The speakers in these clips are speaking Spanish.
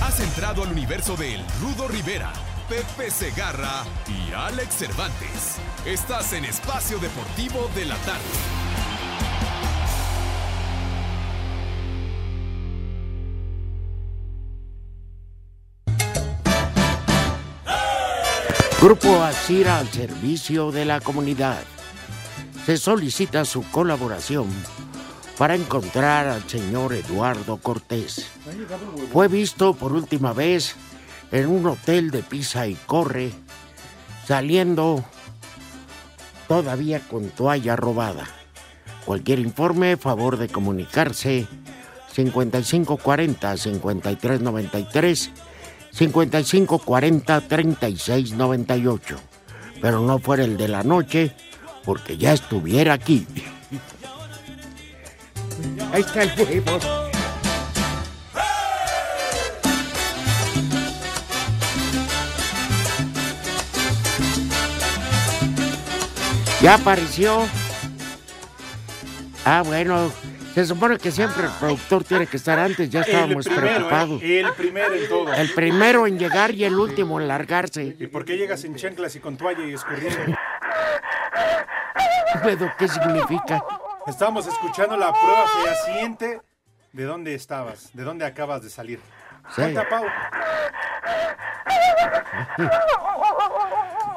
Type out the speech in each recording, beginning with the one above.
Has entrado al universo de Rudo Rivera, Pepe Segarra y Alex Cervantes. Estás en Espacio Deportivo de la Tarde. Grupo Asira al servicio de la comunidad. Se solicita su colaboración para encontrar al señor Eduardo Cortés. Fue visto por última vez en un hotel de Pisa y Corre, saliendo todavía con toalla robada. Cualquier informe, favor de comunicarse 5540 5393 5540 3698. Pero no fuera el de la noche, porque ya estuviera aquí. Ahí está el huevo. Ya apareció. Ah, bueno. Se supone que siempre el productor tiene que estar antes, ya estábamos el primero, preocupados. ¿eh? El primero en todo. El primero en llegar y el último en largarse. ¿Y por qué llegas en chanclas y con toalla y escurriendo? ¿Pero qué significa? Estamos escuchando la prueba fehaciente de dónde estabas, de dónde acabas de salir. Sí. Pau.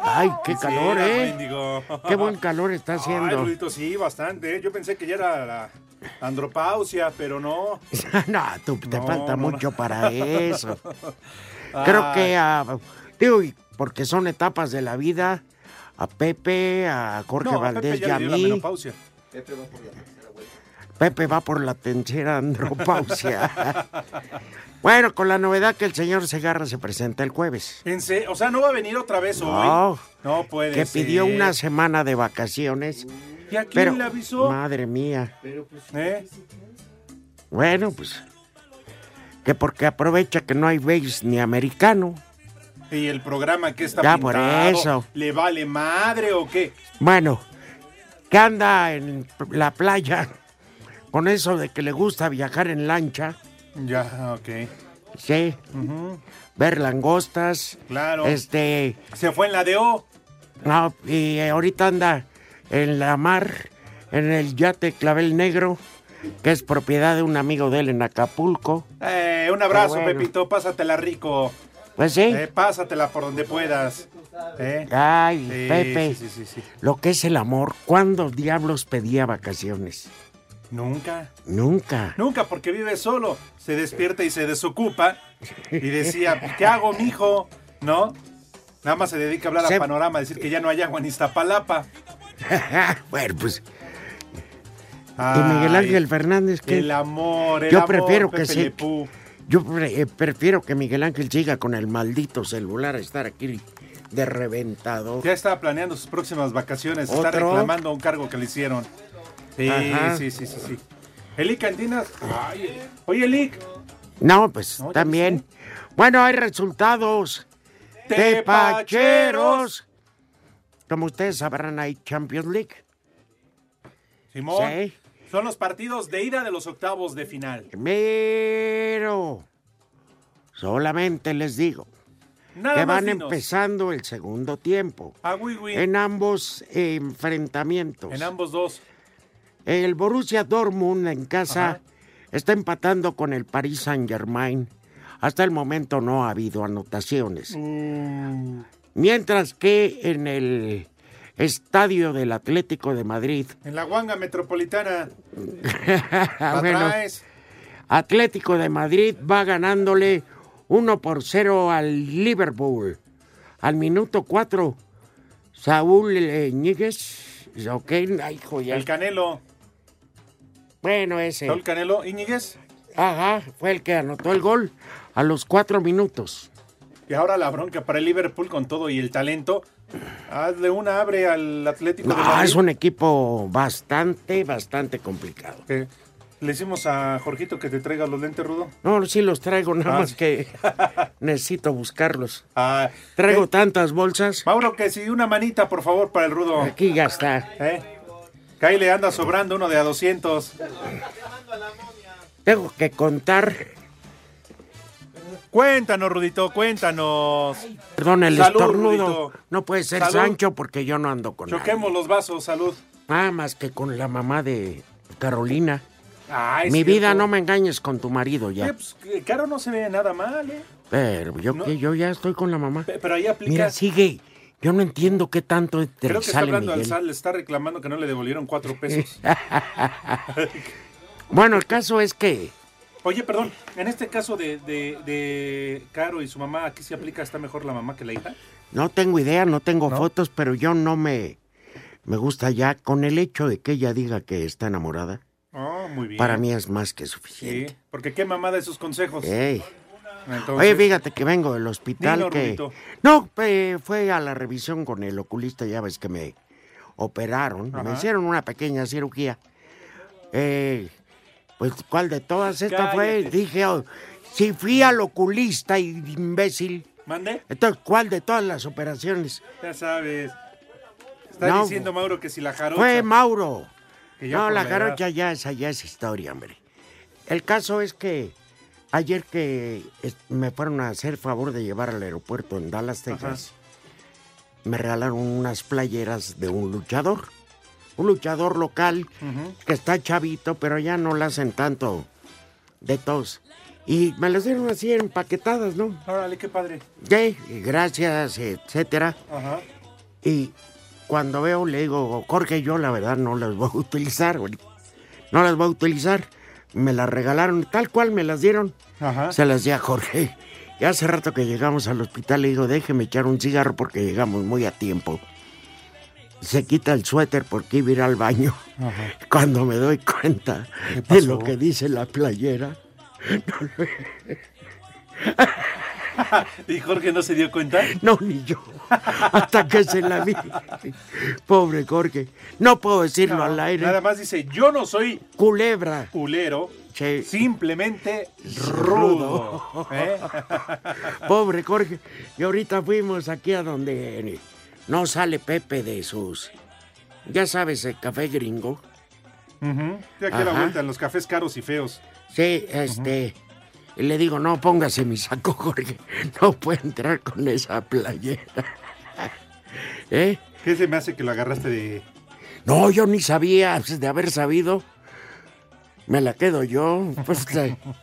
Ay, qué calor, ¿eh? mendigo. Qué buen calor está Ay, haciendo. Rudito, sí, bastante. Yo pensé que ya era la andropausia, pero no. no, tú, te No, falta no, no. mucho para eso. Creo que, ah, digo, porque son etapas de la vida, a Pepe, a Jorge no, a Valdés Pepe y ya a le dio la mí, menopausia. Pepe va por la tercera andropausia. bueno, con la novedad que el señor Segarra se presenta el jueves. En se- O sea, no va a venir otra vez hoy. No, No puede que ser. pidió una semana de vacaciones. ¿Y a quién Pero, le avisó? madre mía. ¿Eh? Bueno, pues, que porque aprovecha que no hay base ni americano. ¿Y el programa que está Ya, por eso. ¿Le vale madre o qué? Bueno, que anda en la playa con eso de que le gusta viajar en lancha, Ya, ok. sí, ver langostas, Claro. este, Se fue en la de O. no, y ahorita anda en la mar, en el yate Clavel Negro, que es propiedad de un amigo de él en Acapulco. Eh, un abrazo, bueno. Pepito. Pásatela rico. Pues sí, Eh, pásatela por donde puedas. ¿Eh? ay, Sí, Pepe, Sí, sí, lo que es el amor, ¿cuándo diablos pedía vacaciones? Nunca. Nunca. Nunca, porque vive solo. Se despierta y se desocupa. Y decía, ¿qué hago, mijo? ¿No? Nada más se dedica a hablar Se- a Panorama, decir que ya no hay agua en Iztapalapa. bueno, pues, y Miguel Ángel Fernández, que El amor, el Yo amor, prefiero que Pepe sí. Yo pre- eh, prefiero que Miguel Ángel siga con el maldito celular a estar aquí de reventado. Ya está planeando sus próximas vacaciones. Está ¿Otro? reclamando un cargo que le hicieron. Sí, Ajá. sí, sí, sí, sí. Elic. Ay, oye, Elic. No, pues No, también. Bueno, hay resultados. Tepacheros. Como ustedes sabrán, hay Champions League. Simón. Sí. Son los partidos de ida de los octavos de final. Pero solamente les digo Nada que van dinos. empezando el segundo tiempo Ah, oui, oui. en ambos enfrentamientos. En ambos dos. El Borussia Dortmund en casa Ajá. está empatando con el Paris Saint-Germain. Hasta el momento no ha habido anotaciones. Mm. Mientras que en el estadio del Atlético de Madrid, En la guanga metropolitana. ah, ¿La bueno? Atlético de Madrid va ganándole 1 por 0 al Liverpool. Al minuto 4, Saúl eh, Ñíguez, ok, ay, hijo, ya. El Canelo. bueno, ese. Saúl Canelo. Íñiguez. Ajá, fue el que anotó el gol a los cuatro minutos. Y ahora la bronca para el Liverpool con todo y el talento. Hazle una abre al Atlético de No, Madrid. es un equipo bastante, bastante complicado. ¿Qué? Le decimos a Jorgito que te traiga los lentes, Rudo. No, sí los traigo, nada Ah, más sí. que necesito buscarlos. Ah, Traigo ¿qué? tantas bolsas. Mauro, que si una manita, por favor, para el Rudo. Aquí ya está. ¿Eh? Que ahí le anda sobrando uno de a 200. Tengo que contar, Cuéntanos, Rudito, cuéntanos. perdón, el Salud, estornudo. Rudito. No puede ser Salud. Sancho porque yo no ando con Choquemos los vasos, salud. Nada más que con la mamá de Carolina. Mi cierto. vida, no me engañes con tu marido Eh, ya. pues, que Caro no se ve nada mal, ¿eh? Pero yo No. que yo ya estoy con la mamá. Pe- Pero ahí aplica. Mira, sigue. Yo no entiendo qué tanto te Creo que está hablando al sal, le está reclamando que no le devolvieron cuatro pesos. Bueno, el caso es que Oye, perdón, en este caso de, de, de Caro y su mamá, ¿aquí se aplica está mejor la mamá que la hija? no tengo idea, no tengo ¿No? fotos, pero yo no me me gusta ya con el hecho de que ella diga que está enamorada. Oh, muy bien. Para mí es más que Sí, suficiente. porque qué mamá de esos consejos. Ey. Entonces, Oye, fíjate que vengo del hospital Dilo, que... No, eh, fue a la revisión con el oculista, ya ves que me operaron, me hicieron una pequeña cirugía. Eh, pues, ¿cuál de todas? Esta fue, dije, oh, si fui al oculista, imbécil, ¿Mande? entonces, ¿cuál de todas las operaciones? Ya sabes. Está No, diciendo Mauro que si la jarocha. Fue Mauro. que No, la jarocha ya esa ya es historia, hombre. El caso es que ayer que me fueron a hacer favor de llevar al aeropuerto en Dallas, Texas, me regalaron unas playeras de un luchador. Un luchador local que está chavito, pero ya no la hacen tanto de tos. Y me las dieron así empaquetadas, ¿no? Órale, qué padre. ¿Qué? Gracias, etcétera. Ajá. Y cuando veo, le digo, Jorge, yo la verdad no las voy a utilizar, güey. No las voy a utilizar. Me las regalaron, tal cual me las dieron. Ajá. Se las di a Jorge. Y hace rato que llegamos al hospital le digo, déjeme echar un cigarro porque llegamos muy a tiempo. Se quita el suéter porque iba a ir al baño. Ajá. Cuando me doy cuenta ¿Qué de lo que dice la playera, ¿Y Jorge no se dio cuenta? no, ni yo. Hasta que se la vi. Pobre Jorge. No puedo decirlo No, al aire. Nada más dice, yo no soy Culebra. culero, simplemente rudo. ¿Eh? Pobre Jorge. Y ahorita fuimos aquí a donde no sale Pepe de sus. Ya sabes, el café gringo. Ujú. Estoy aquí a la vuelta en los cafés caros y feos. Sí, este. Y le digo, no, póngase mi saco, Jorge. No puede entrar con esa playera. ¿Eh? ¿Qué se me hace que lo agarraste de... No, yo ni sabía. pues, De haber sabido, me la quedo yo. Pues,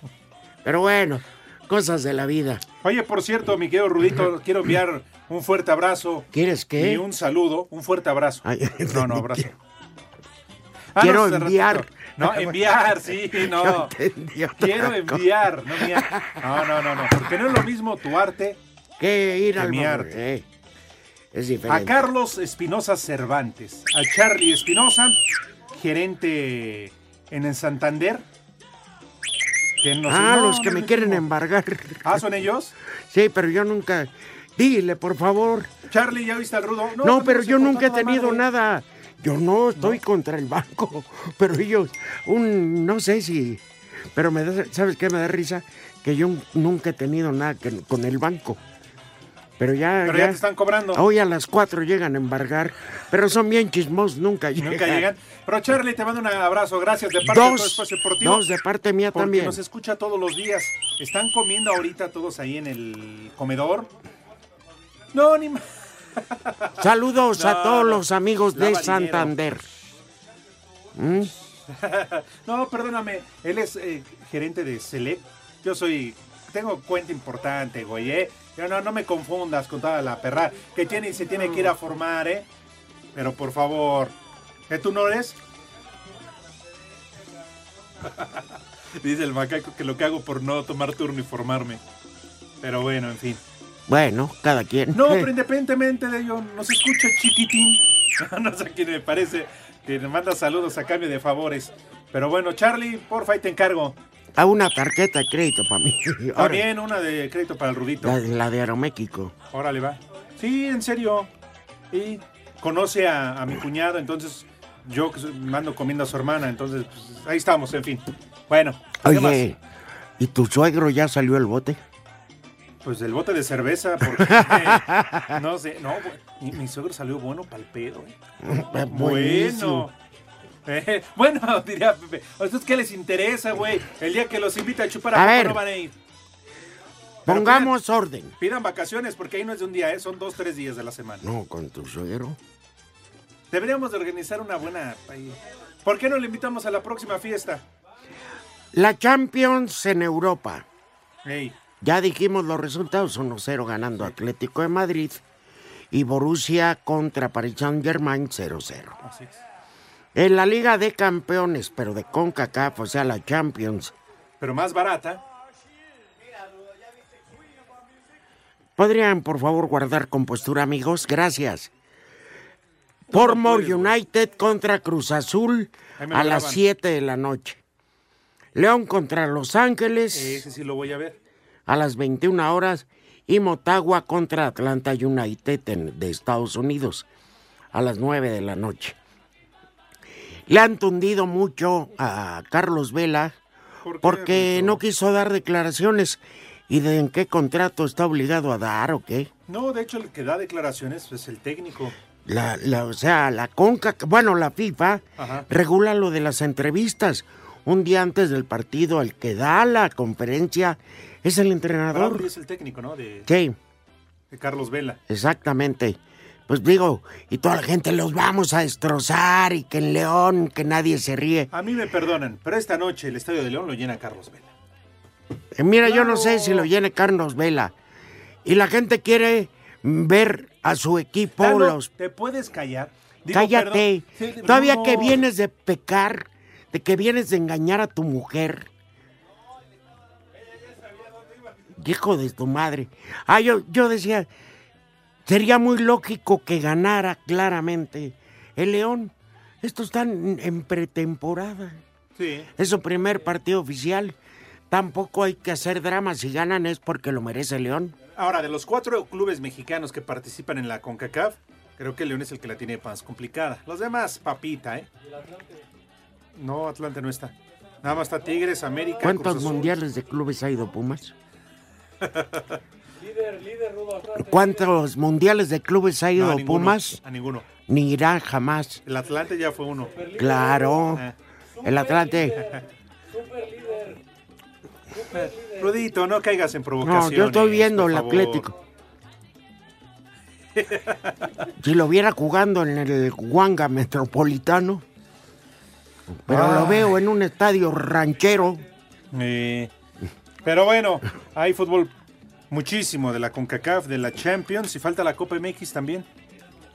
pero bueno, cosas de la vida. Oye, por cierto, mi querido Rudito, quiero enviar un fuerte abrazo ¿Quieres y qué? un saludo, un fuerte abrazo. Ay, No, no, abrazo. Quiero hace enviar. No, enviar, sí, no. Quiero enviar, no. No, no, no, no, porque no es lo mismo tu arte Que ir al momento, eh. Es a diferente. Carlos Espinosa Cervantes, a Charlie Espinosa, gerente en el Santander. Que ah, no, los que me quieren embargar. Ah, ¿son ellos? Sí, pero yo nunca. Dile, por favor. Charlie, ¿ya viste al rudo? No, pero se yo nunca he tenido madre. nada. Yo no estoy contra el banco, pero ellos, un, no sé si, pero me da, ¿sabes qué me da risa? Que yo nunca he tenido nada que- con el banco. Pero ya, Pero ya te están cobrando. hoy a las 4 llegan a embargar, pero son bien chismosos, nunca llegan. Nunca llegan. Pero Charlie, te mando un abrazo. Gracias de parte de todo Espacio Deportivo. dos de parte mía Porque también. nos escucha todos los días. Están comiendo ahorita todos ahí en el comedor. No, ni más. Saludos a todos no. los amigos de Santander. ¿Mm? No, perdóname. Él es eh, gerente de Select. Yo soy. Tengo cuenta importante, güey, ¿eh? Yo no, no me confundas con toda la perra que tiene y se tiene que ir a formar, ¿eh? Pero por favor. ¿Eh, tú no eres? Dice el macaco que lo que hago por no tomar turno y formarme. Pero bueno, en fin. Bueno, cada quien. No, pero independientemente de ello, nos escucha chiquitín. no sé quién me parece que nos manda saludos a cambio de favores. Pero bueno, Charlie, porfa, ahí te encargo. A una tarjeta de crédito para mí. También una de crédito para el Rudito. La, la de Aeroméxico. Órale, va. Sí, en serio. Y conoce a, a mi cuñado, entonces yo mando comiendo a su hermana, entonces pues, ahí estamos, en fin. Bueno, ¿qué Oye, ¿y tu suegro ya salió el bote? Pues el bote de cerveza, porque no sé, no, mi, mi suegro salió bueno para el pedo. ¿eh? Buenísimo. Bueno. Eh, bueno, diría Pepe, ¿a ustedes qué les interesa, güey? El día que los invita a chupar A a, ver. no van a ir. Pero Pongamos orden. Pidan vacaciones porque ahí no es de un día, ¿eh? son dos, tres días de la semana. No, con tu suegro. Deberíamos de organizar una buena... ¿Por qué no le invitamos a la próxima fiesta? La Champions en Europa. Ey, Ya dijimos los resultados, 1-0 ganando Atlético de Madrid y Borussia contra Paris Saint-Germain 0-0. así es. En la Liga de Campeones, pero de CONCACAF, o sea, la Champions, Pero más barata. ¿podrían por favor guardar compostura, amigos? Gracias. Portmore. United contra Cruz Azul a las graban. 7 de la noche. León contra Los Ángeles Ese sí lo voy a ver. a las 21 horas y Motagua contra Atlanta United en- de Estados Unidos a las 9 de la noche. Le han tundido mucho a Carlos Vela ¿Por qué, porque no quiso dar declaraciones y de en qué contrato está obligado a dar o qué. No, de hecho el que da declaraciones es el técnico. La, la- o sea, la CONCA, bueno, la FIFA Ajá. regula lo de las entrevistas. Un día antes del partido, el que da la conferencia es el entrenador. Bradley es el técnico, ¿no? De, Sí, de Carlos Vela. exactamente. Pues digo, y toda la gente los vamos a destrozar y que en León, que nadie se ríe. A mí me perdonan, pero esta noche el Estadio de León lo llena Carlos Vela. Eh, Mira, yo no sé si lo llene Carlos Vela. Y la gente quiere ver a su equipo, los ¿Te puedes callar? Digo, Cállate. Sí, Todavía no. que vienes de pecar, de que vienes de engañar a tu mujer. Hijo de tu madre. Ah, yo, yo decía, sería muy lógico que ganara claramente el León. Estos están en pretemporada. Sí. Es su primer partido oficial. Tampoco hay que hacer drama. Si ganan es porque lo merece León. Ahora, de los cuatro clubes mexicanos que participan en la CONCACAF, creo que León es el que la tiene más complicada. Los demás, papita, ¿eh? No, Atlante no está. Nada más está Tigres, América. ¿Cuántos mundiales de clubes ha ido Pumas? ¿Cuántos mundiales de clubes ha No, ido a ninguno, Pumas? A ninguno. Ni irá jamás. El Atlante ya fue uno. Claro. El Atlante. Rudito, no caigas en provocaciones. No, yo estoy viendo el. Atlético. Si lo viera jugando en el Huanga Metropolitano. Pero lo veo en un estadio ranchero. Eh, pero bueno, hay fútbol muchísimo de la CONCACAF, de la Champions y falta la Copa MX también.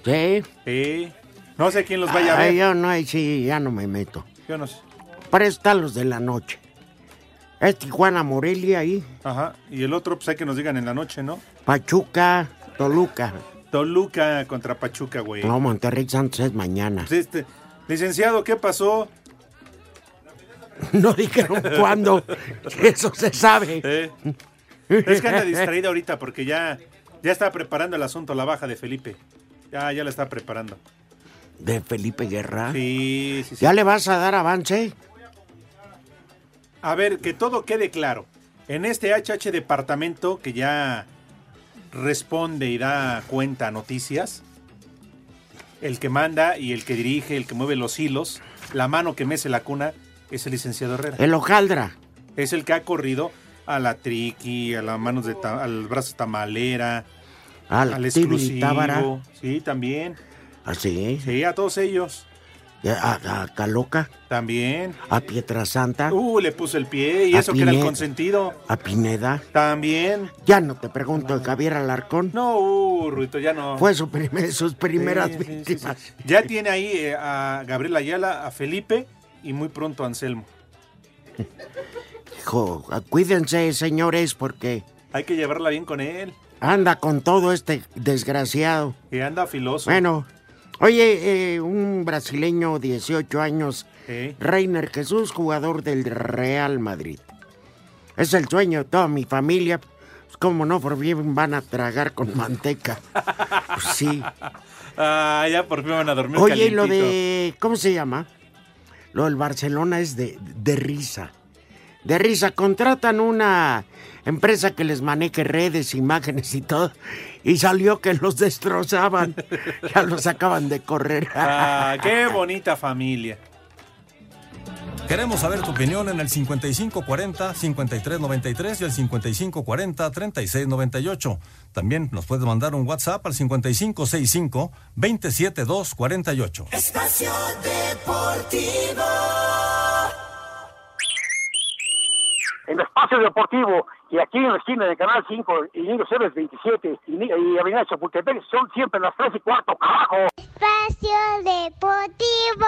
Sí. Eh, no sé quién los vaya a Ay, ver. yo no, ahí sí, ya no me meto. Yo no sé. Para están los de la noche. Es Tijuana Morelia ahí. Ajá. Y el otro, pues hay que nos digan en la noche, ¿no? Pachuca, Toluca. Toluca contra Pachuca, güey. No, Monterrey Santos es mañana. Pues este, licenciado, ¿qué pasó? No dijeron cuándo. Eso se sabe. Eh, Es que anda distraída ahorita porque ya, ya está preparando el asunto, la baja de Felipe. Ya, ya la está preparando. De Felipe Guerra. Sí, sí, sí. ¿Ya le vas a dar avance? A ver, que todo quede claro. En este HH departamento que ya responde y da cuenta a noticias, el que manda y el que dirige, el que mueve los hilos, la mano que mece la cuna, es el licenciado Herrera. El hojaldra. Es el que ha corrido a la triqui, a las manos de ta- al brazo tamalera, Al, al Tibiri Tábara. exclusivo. Sí, también. Así. Sí, a todos ellos. A, a Caloca. También. A Pietrasanta. Uh, le puso el pie y A eso que era el consentido. A Pineda. También. Ya no te pregunto de Javier Alarcón. No, uh, Ruito, ya no. Fue su primer- sus primeras Sí, sí, sí, víctimas. sí. Ya tiene ahí eh, a Gabriel Ayala, a Felipe y muy pronto a Anselmo. Hijo, cuídense, señores, porque Hay que llevarla bien con él, anda con todo este desgraciado. que anda filoso. Bueno, oye, eh, un brasileño, 18 años, Eh, Reiner Jesús, jugador del Real Madrid. Es el sueño de toda mi familia. Pues, ¿Cómo no? Por bien van a tragar con manteca. Pues sí. Ah, ya por fin van a dormir Oye, y lo de. ¿Cómo se llama? Lo del Barcelona es de, de risa. De risa. Contratan una empresa que les maneje redes, imágenes y todo. Y salió que los destrozaban. ya los acaban de correr. Ah, qué bonita familia. Queremos saber tu opinión en el 5540-5393 y el 5540-3698. También nos puedes mandar un WhatsApp al 5565-27248. Espacio Deportivo. En Espacio Deportivo y aquí en la esquina de Canal 5 y Niños Héroes 27 y, y Avenida Chapultepec son siempre las 3 y cuarto, carajo. Espacio Deportivo.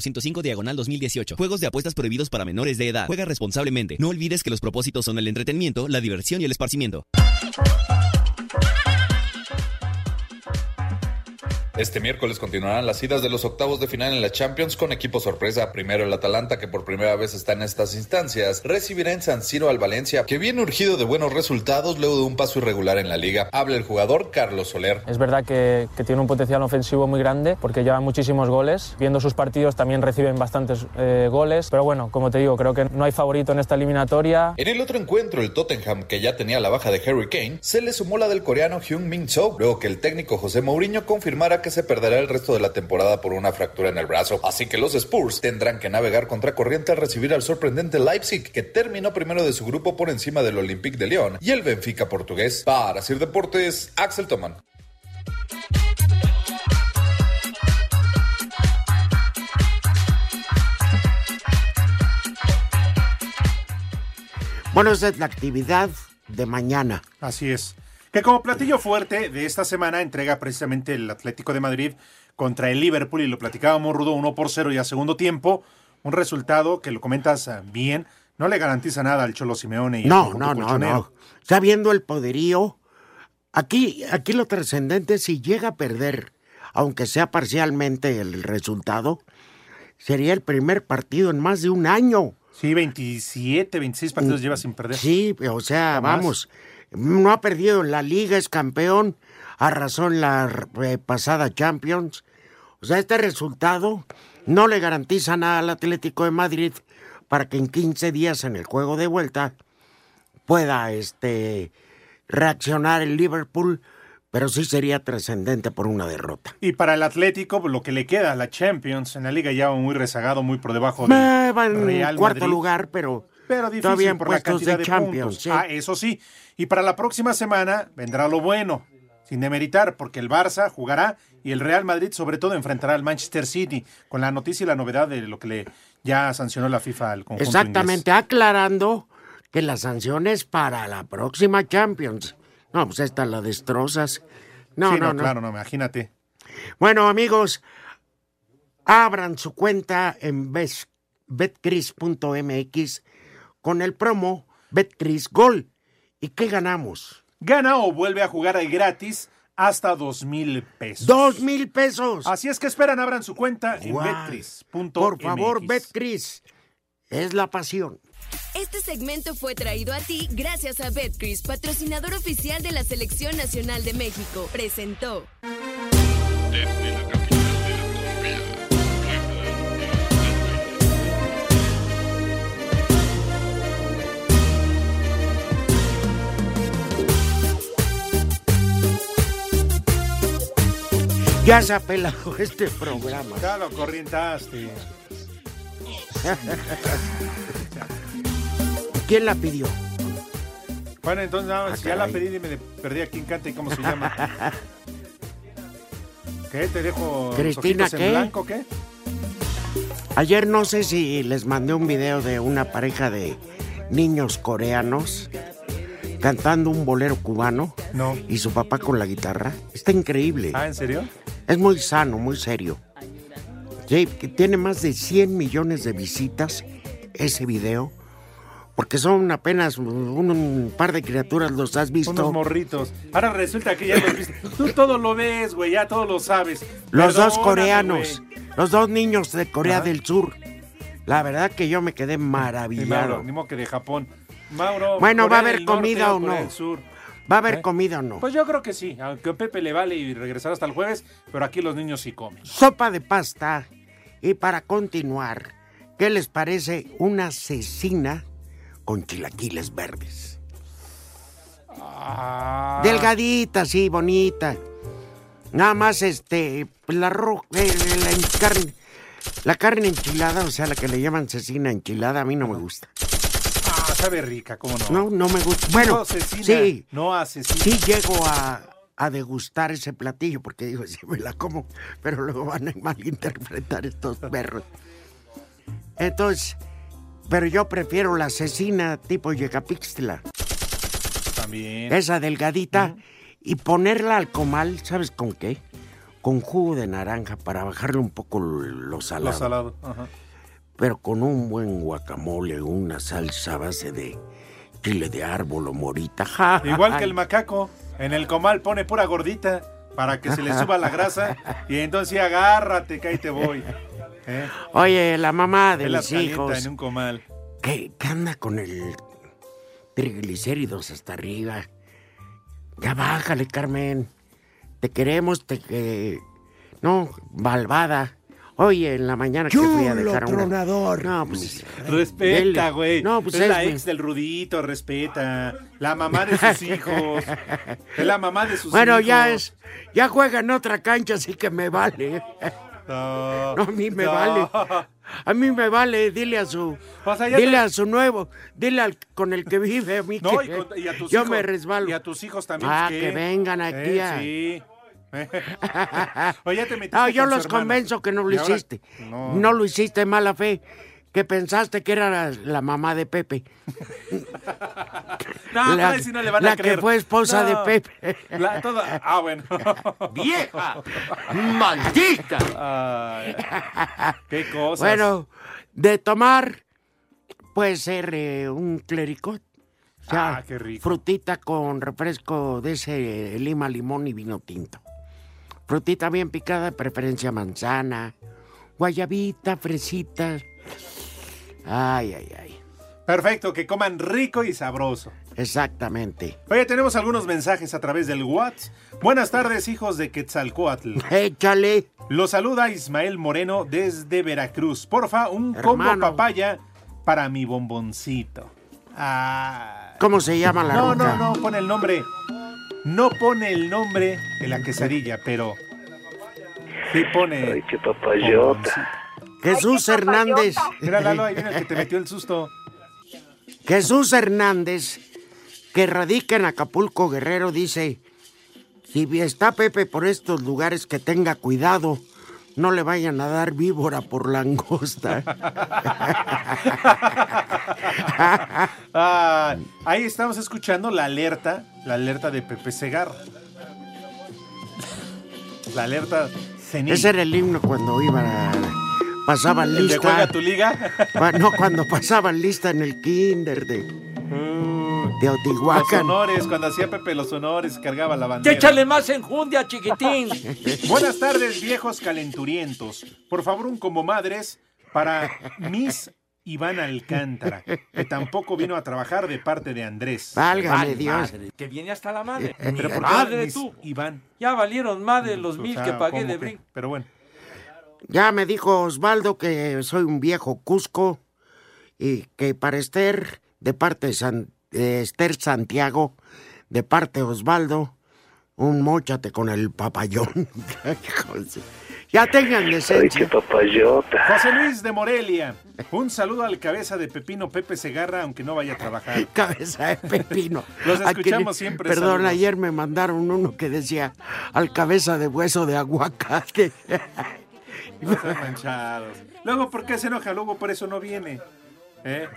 405 diagonal 2018. Juegos de apuestas prohibidos para menores de edad. Juega responsablemente. No olvides que los propósitos son el entretenimiento, la diversión y el esparcimiento. Este miércoles continuarán las idas de los octavos de final en la Champions con equipo sorpresa. Primero el Atalanta, que por primera vez está en estas instancias, recibirá en San Siro al Valencia, que viene urgido de buenos resultados luego de un paso irregular en la liga. Habla el jugador Carlos Soler. Es verdad que, que tiene un potencial ofensivo muy grande porque lleva muchísimos goles. Viendo sus partidos también reciben bastantes eh, goles. Pero bueno, como te digo, creo que no hay favorito en esta eliminatoria. En el otro encuentro, el Tottenham, que ya tenía la baja de Harry Kane, se le sumó la del coreano Hyun Min Soo, luego que el técnico José Mourinho confirmara que se perderá el resto de la temporada por una fractura en el brazo. Así que los Spurs tendrán que navegar contra corriente al recibir al sorprendente Leipzig, que terminó primero de su grupo por encima del Olympique de Lyon y el Benfica portugués. Para Sir Deportes, Axel Toman. Bueno, esa es la actividad de mañana. Así es. Que como platillo fuerte de esta semana entrega precisamente el Atlético de Madrid contra el Liverpool y lo platicábamos rudo 1 por 0 y a segundo tiempo. Un resultado que lo comentas ah, bien, no le garantiza nada al Cholo Simeone y No, no, no, no. Sabiendo el poderío, aquí, aquí lo trascendente, si llega a perder, aunque sea parcialmente el resultado, sería el primer partido en más de un año. Sí, 27, 26 partidos lleva sin perder. Sí, o sea, vamos, no ha perdido en la liga, es campeón, arrasó en la eh, pasada Champions. O sea, este resultado no le garantiza nada al Atlético de Madrid para que en 15 días en el juego de vuelta pueda este reaccionar el Liverpool, pero sí sería trascendente por una derrota. Y para el Atlético, pues, lo que le queda, la Champions, en la liga ya muy rezagado, muy por debajo del Eh, va en Real cuarto Madrid. lugar, pero, Pero difícil todavía por la cantidad de Champions. puntos. sí. Ah, eso sí. Y para la próxima semana vendrá lo bueno, sin demeritar, porque el Barça jugará y el Real Madrid sobre todo enfrentará al Manchester City, con la noticia y la novedad de lo que le ya sancionó la FIFA al conjunto Exactamente, aclarando que la sanción es para la próxima Champions. No, pues esta la destrozas. No, Sí, no, no, no. claro, no, imagínate. Bueno, amigos, abran su cuenta en bet- betcris.mx con el promo Betcris Gol. ¿Y qué ganamos? Gana o vuelve a jugar gratis hasta dos mil pesos. ¡Dos mil pesos! Así es que esperan, abran su cuenta en Guau. betcris.mx. Por favor, Betcris. Es la pasión. Este segmento fue traído a ti gracias a Betcris, patrocinador oficial de la Selección Nacional de México. Presentó. Ya se ha pelado este programa. Ya lo corrientaste. ¿Quién la pidió? Bueno, entonces nada más, Ah, ya la pedí y me perdí a quién canta y cómo se llama. ¿Qué? ¿Te dejo los Cristina, en ¿qué? blanco, qué? Ayer no sé si les mandé un video de una pareja de, niños coreanos cantando un bolero cubano No. y su papá con la guitarra. Está increíble. Ah, ¿en serio? Es muy sano, muy serio. Sí, que tiene más de 100 millones de visitas ese video. Porque son apenas un, un par de criaturas, ¿los has visto? Unos morritos. Ahora resulta que ya los viste. Tú todo lo ves, güey, ya todo lo sabes. Los dos coreanos, los dos niños de Corea Ajá. del Sur. La verdad que yo me quedé Ni maravillado. ni modo que de Japón. Mauro. Bueno, Corea ¿va a haber Norte comida o no? Sur. ¿Va a haber ¿Eh? comida o no? Pues yo creo que sí, aunque a Pepe le vale y regresar hasta el jueves, pero aquí los niños sí comen. Sopa de pasta. Y para continuar, ¿qué les parece una cecina con chilaquiles verdes? Ah. Delgadita, sí, bonita. Nada más, este, la, eh, la carne, la carne enchilada, o sea, la que le llaman cecina enchilada, a mí no me gusta. Sabe rica, ¿cómo no? No, no me gusta. Bueno, No, cecina, sí, No asesina. sí llego a, a degustar ese platillo, porque digo, sí me la como, pero luego van a malinterpretar estos perros. Entonces, pero yo prefiero la cecina tipo yecapixtla, También. esa delgadita, y ponerla al comal, ¿sabes con qué? Con jugo de naranja para bajarle un poco lo salado. Lo salado. Ajá. Pero con un buen guacamole, una salsa a base de chile de árbol o morita. ja, ja, Igual que el macaco, en el comal pone pura gordita para que se le suba la grasa y entonces agárrate que ahí te voy. ¿Eh? Oye, la mamá de mis hijos, en un comal. ¿qué, qué anda con el triglicéridos hasta arriba? Ya bájale, Carmen. Te queremos, te que... No, malvada. Oye, en la mañana que fui a dejar una... tronador. No, pues... Respeta, güey. No, pues es, la ex del Rudito, respeta. La mamá de sus hijos. Es la mamá de sus Bueno, hijos. ya es... Ya juega en otra cancha, así que me vale. No, No, a mí me no. vale. A mí me vale, dile a su... O sea, dile te- a su nuevo, dile al con el que vive a mí No, que y, con- y a tus yo hijos. me resbalo. Y a tus hijos también. Ah, ¿qué? que vengan aquí Eh, a- Sí. Oye, ya te metiste No, yo con los convenzo que no lo hiciste. No. No. lo hiciste mala fe. Que pensaste que era la, la mamá de Pepe. No, la, pero si no le van la a creer. que fue esposa No. de Pepe. La- toda- Ah, bueno. ¡Vieja! ¡Maldita! Ay, qué cosas. Bueno, de tomar puede ser eh, un clericot. O sea, Ah, qué rico. Frutita con refresco de ese lima, limón y vino tinto. Frutita bien picada, de preferencia manzana, guayabita, fresita. Ay, ay, ay. Perfecto, que coman rico y sabroso. Exactamente. Oye, tenemos algunos mensajes a través del WhatsApp. Buenas tardes, hijos de Quetzalcoatl. Échale. Los saluda Ismael Moreno desde Veracruz. Porfa, un combo papaya para mi bomboncito. Ah. ¿Cómo se llama la No, no, no, pone el nombre. No pone el nombre de la quesadilla, pero sí pone. Ay, qué papayota. Jesús Hernández. Mira, Lalo, ahí viene el que te metió el susto. Jesús Hernández, que radica en Acapulco Guerrero, dice, si está Pepe por estos lugares, que tenga cuidado, no le vayan a dar víbora por langosta. Ah, ahí estamos escuchando la alerta, la alerta de Pepe Segar. La alerta senil. Ese era el himno cuando iban a... Pasaban ¿El de lista. juega tu liga? No, cuando pasaban lista en el kinder de, de Los Otihuacán. honores, cuando hacía Pepe los honores, cargaba la bandera. ¡Échale más enjundia, chiquitín! Buenas tardes, viejos calenturientos. Por favor, un como madres para Miss Iván Alcántara, que tampoco vino a trabajar de parte de Andrés. Válgame Ay, Dios. madre, que viene hasta la madre. Pero Pero ¿por por qué madre Miss tú. Iván? Ya valieron madre los O mil sea, que pagué ¿cómo de brinco. Pero bueno. Ya me dijo Osvaldo que soy un viejo Cusco y que para Esther, de parte de, San- de Esther Santiago, de parte de Osvaldo, un mochate con el papayón. ya tengan decencia. papayota. José Luis de Morelia, un saludo al cabeza de Pepino Pepe Segarra, aunque no vaya a trabajar. Cabeza de pepino. Los Aquí- escuchamos siempre, Perdón, saludos. ayer me mandaron uno que decía al cabeza de hueso de aguacate. No manchados. Luego, ¿por qué se enoja? Luego por eso no viene. ¿Eh?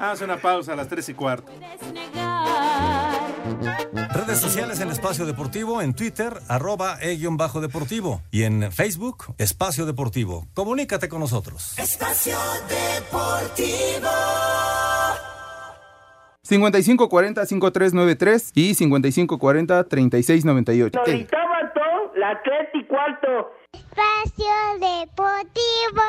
Haz una pausa a las 3 y cuarto. Redes sociales en Espacio Deportivo, en Twitter, arroba e-bajo deportivo. Y en Facebook, Espacio Deportivo. Comunícate con nosotros. Espacio Deportivo. 5540-5393 y 5540-3698. Ahorita todo, la tres y cuarto. Espacio Deportivo.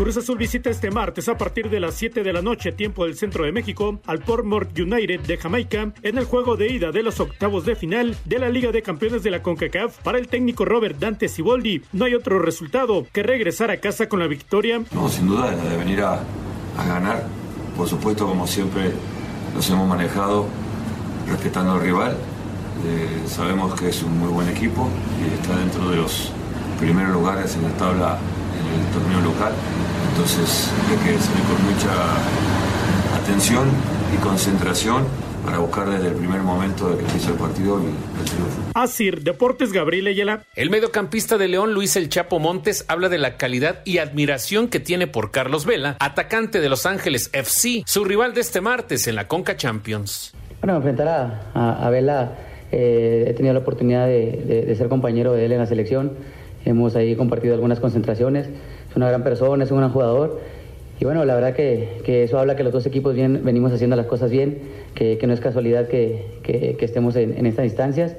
Cruz Azul visita este martes a partir de las 7 de la noche, tiempo del centro de México, al Portmore United de Jamaica en el juego de ida de los octavos de final de la Liga de Campeones de la CONCACAF. Para el técnico Robert Dante Siboldi, no hay otro resultado que regresar a casa con la victoria. No, sin duda, de venir a, a ganar. Por supuesto, como siempre, nos hemos manejado respetando al rival. Eh, sabemos que es un muy buen equipo y está dentro de los primeros lugares en la tabla el torneo local. Entonces hay que salir con mucha atención y concentración para buscar desde el primer momento de que empieza el partido el, el triunfo. Asir Deportes Gabriel Ayala. El mediocampista de León, Luis El Chapo Montes, habla de la calidad y admiración que tiene por Carlos Vela, atacante de Los Ángeles FC, su rival de este martes en la Conca Champions. Bueno, enfrentar a, a, a Vela, eh, he tenido la oportunidad de, de, de ser compañero de él en la selección. Hemos ahí compartido algunas concentraciones. Es una gran persona, es un gran jugador. Y bueno, la verdad que, que eso habla que los dos equipos bien, venimos haciendo las cosas bien, que, que no es casualidad que, que estemos en, en, estas instancias.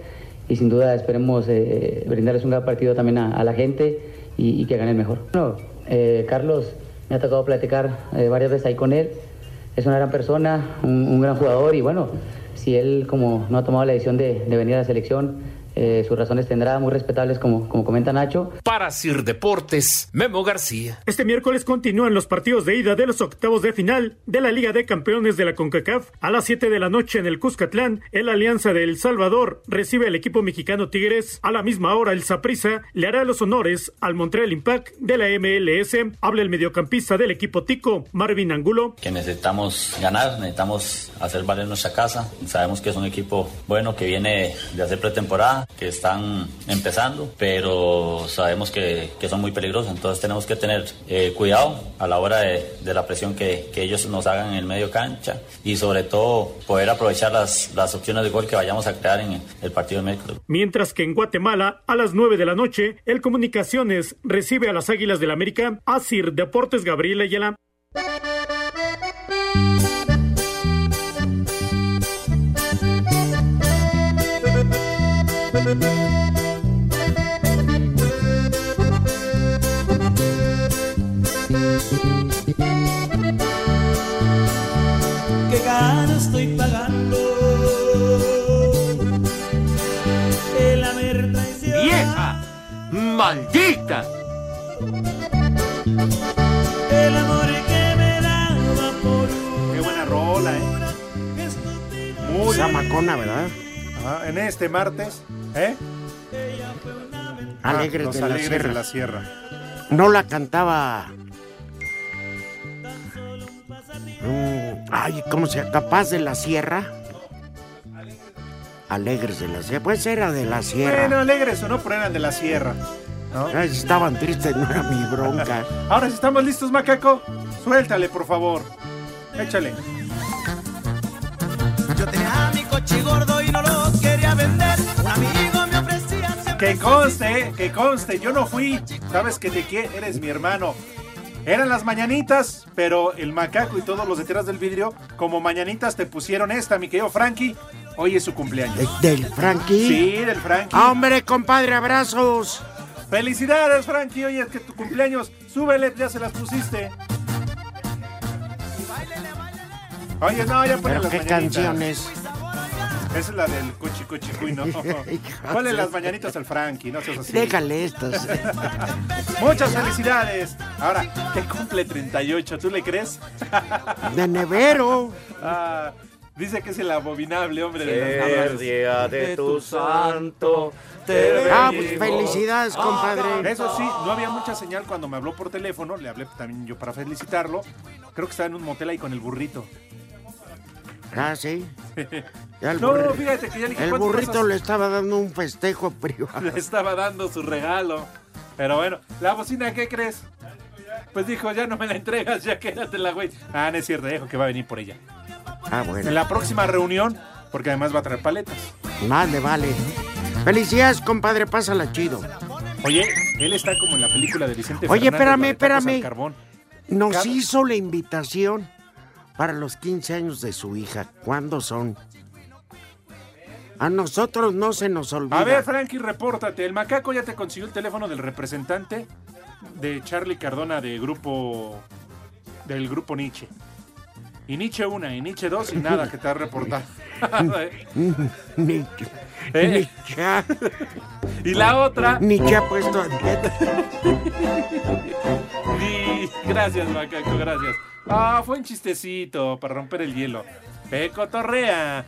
Y sin duda esperemos eh, brindarles un gran partido también a, a la gente y, y, que ganen mejor. Bueno, eh, Carlos, me ha tocado platicar eh, varias veces ahí con él. Es una gran persona, un, un, gran jugador y bueno, si él como no ha tomado la decisión de, de venir a la selección, eh, sus razones tendrá muy respetables como, como comenta Nacho. Para Sir Deportes, Memo García. Este miércoles continúan los partidos de ida de los octavos de final de la Liga de Campeones de la CONCACAF. A las 7 de la noche en el Cuscatlán, el Alianza de El Salvador recibe al equipo mexicano Tigres. A la misma hora, el Saprissa le hará los honores al Montreal Impact de la MLS. Habla el mediocampista del equipo Tico, Marvin Angulo. Que necesitamos ganar, necesitamos hacer valer nuestra casa. Sabemos que es un equipo bueno que viene de hacer pretemporada que están empezando, pero sabemos que, que, son muy peligrosos, entonces tenemos que tener eh, cuidado a la hora de, de la presión que, que, ellos nos hagan en el medio cancha y sobre todo poder aprovechar las, las opciones de gol que vayamos a crear en el partido de miércoles. Mientras que en Guatemala, a las 9 de la noche, el Comunicaciones recibe a las Águilas del América, Asir Deportes Gabriel Ayala. Qué caro estoy pagando el haber traicionado. ¡Vieja! ¡Maldita! El amor que me daba por Qué buena rola, eh. Muy Zamacona, ¿verdad? Ajá, en este martes, ¿eh? Alegres, ah, de, la alegres Sierra. de la Sierra. No la cantaba. Mm, ay, ¿cómo se? Capaz de la Sierra. Alegres de la Sierra. Pues era de la Sierra. Bueno, alegres o no, pero eran de la Sierra. ¿no? Ay, estaban tristes, no era mi bronca. Ahora sí estamos listos, macaco. Suéltale, por favor. Échale. Yo tenía a mi coche gordo y no lo quería vender. Un amigo me ofrecía. Que conste, que conste, yo no fui. Sabes que te quiero, eres mi hermano. Eran las mañanitas, pero el macaco y todos los detrás del vidrio, como mañanitas, te pusieron esta, mi querido Frankie. Hoy es su cumpleaños. ¿Del Frankie? Sí, del Frankie. ¡Hombre, compadre, abrazos! ¡Felicidades, Frankie! Oye, es que tu cumpleaños, súbele, ya se las pusiste. Oye, no, ya ponen las ¿Qué mañanitas. canciones? Esa es la del Cuchi Cuchi Cuy, ¿no? Ponle las mañanitas al Frankie, no seas así. Déjale estas. Muchas felicidades. Ahora, te cumple 38, ¿tú le crees? De nevero. Ah, dice que es el abominable hombre de las El día de tu santo. Ah, pues felicidades, compadre. Eso sí, no había mucha señal cuando me habló por teléfono. Le hablé también yo para felicitarlo. Creo que estaba en un motel ahí con el burrito. Ah, sí. No, fíjate que ya le dije El ¿cuánto burrito le estaba dando un festejo privado. Le estaba dando su regalo. Pero bueno, la bocina, ¿qué crees? Pues dijo, ya no me la entregas, ya quédatela, güey. Ah, no es cierto, dijo que va a venir por ella. Ah, bueno. En la próxima reunión, porque además va a traer paletas. Más le vale. Felicidades, compadre, pásala chido. Oye, él está como en la película de Vicente Oye, Fernández, la espérame, espérame. Nos Cada- hizo la invitación para los 15 años de su hija. ¿Cuándo son? A nosotros no se nos olvida. A ver, Frankie, repórtate. El macaco ya te consiguió el teléfono del representante de Charlie Cardona de grupo del grupo Nietzsche. Y Nietzsche 1 y Nietzsche 2 y nada que te ha reportado. Ni, ¿Eh? y la otra. Ni que ha puesto. Ni- Gracias, macaco, gracias. Ah, fue un chistecito para romper el hielo. Eh, cotorrea.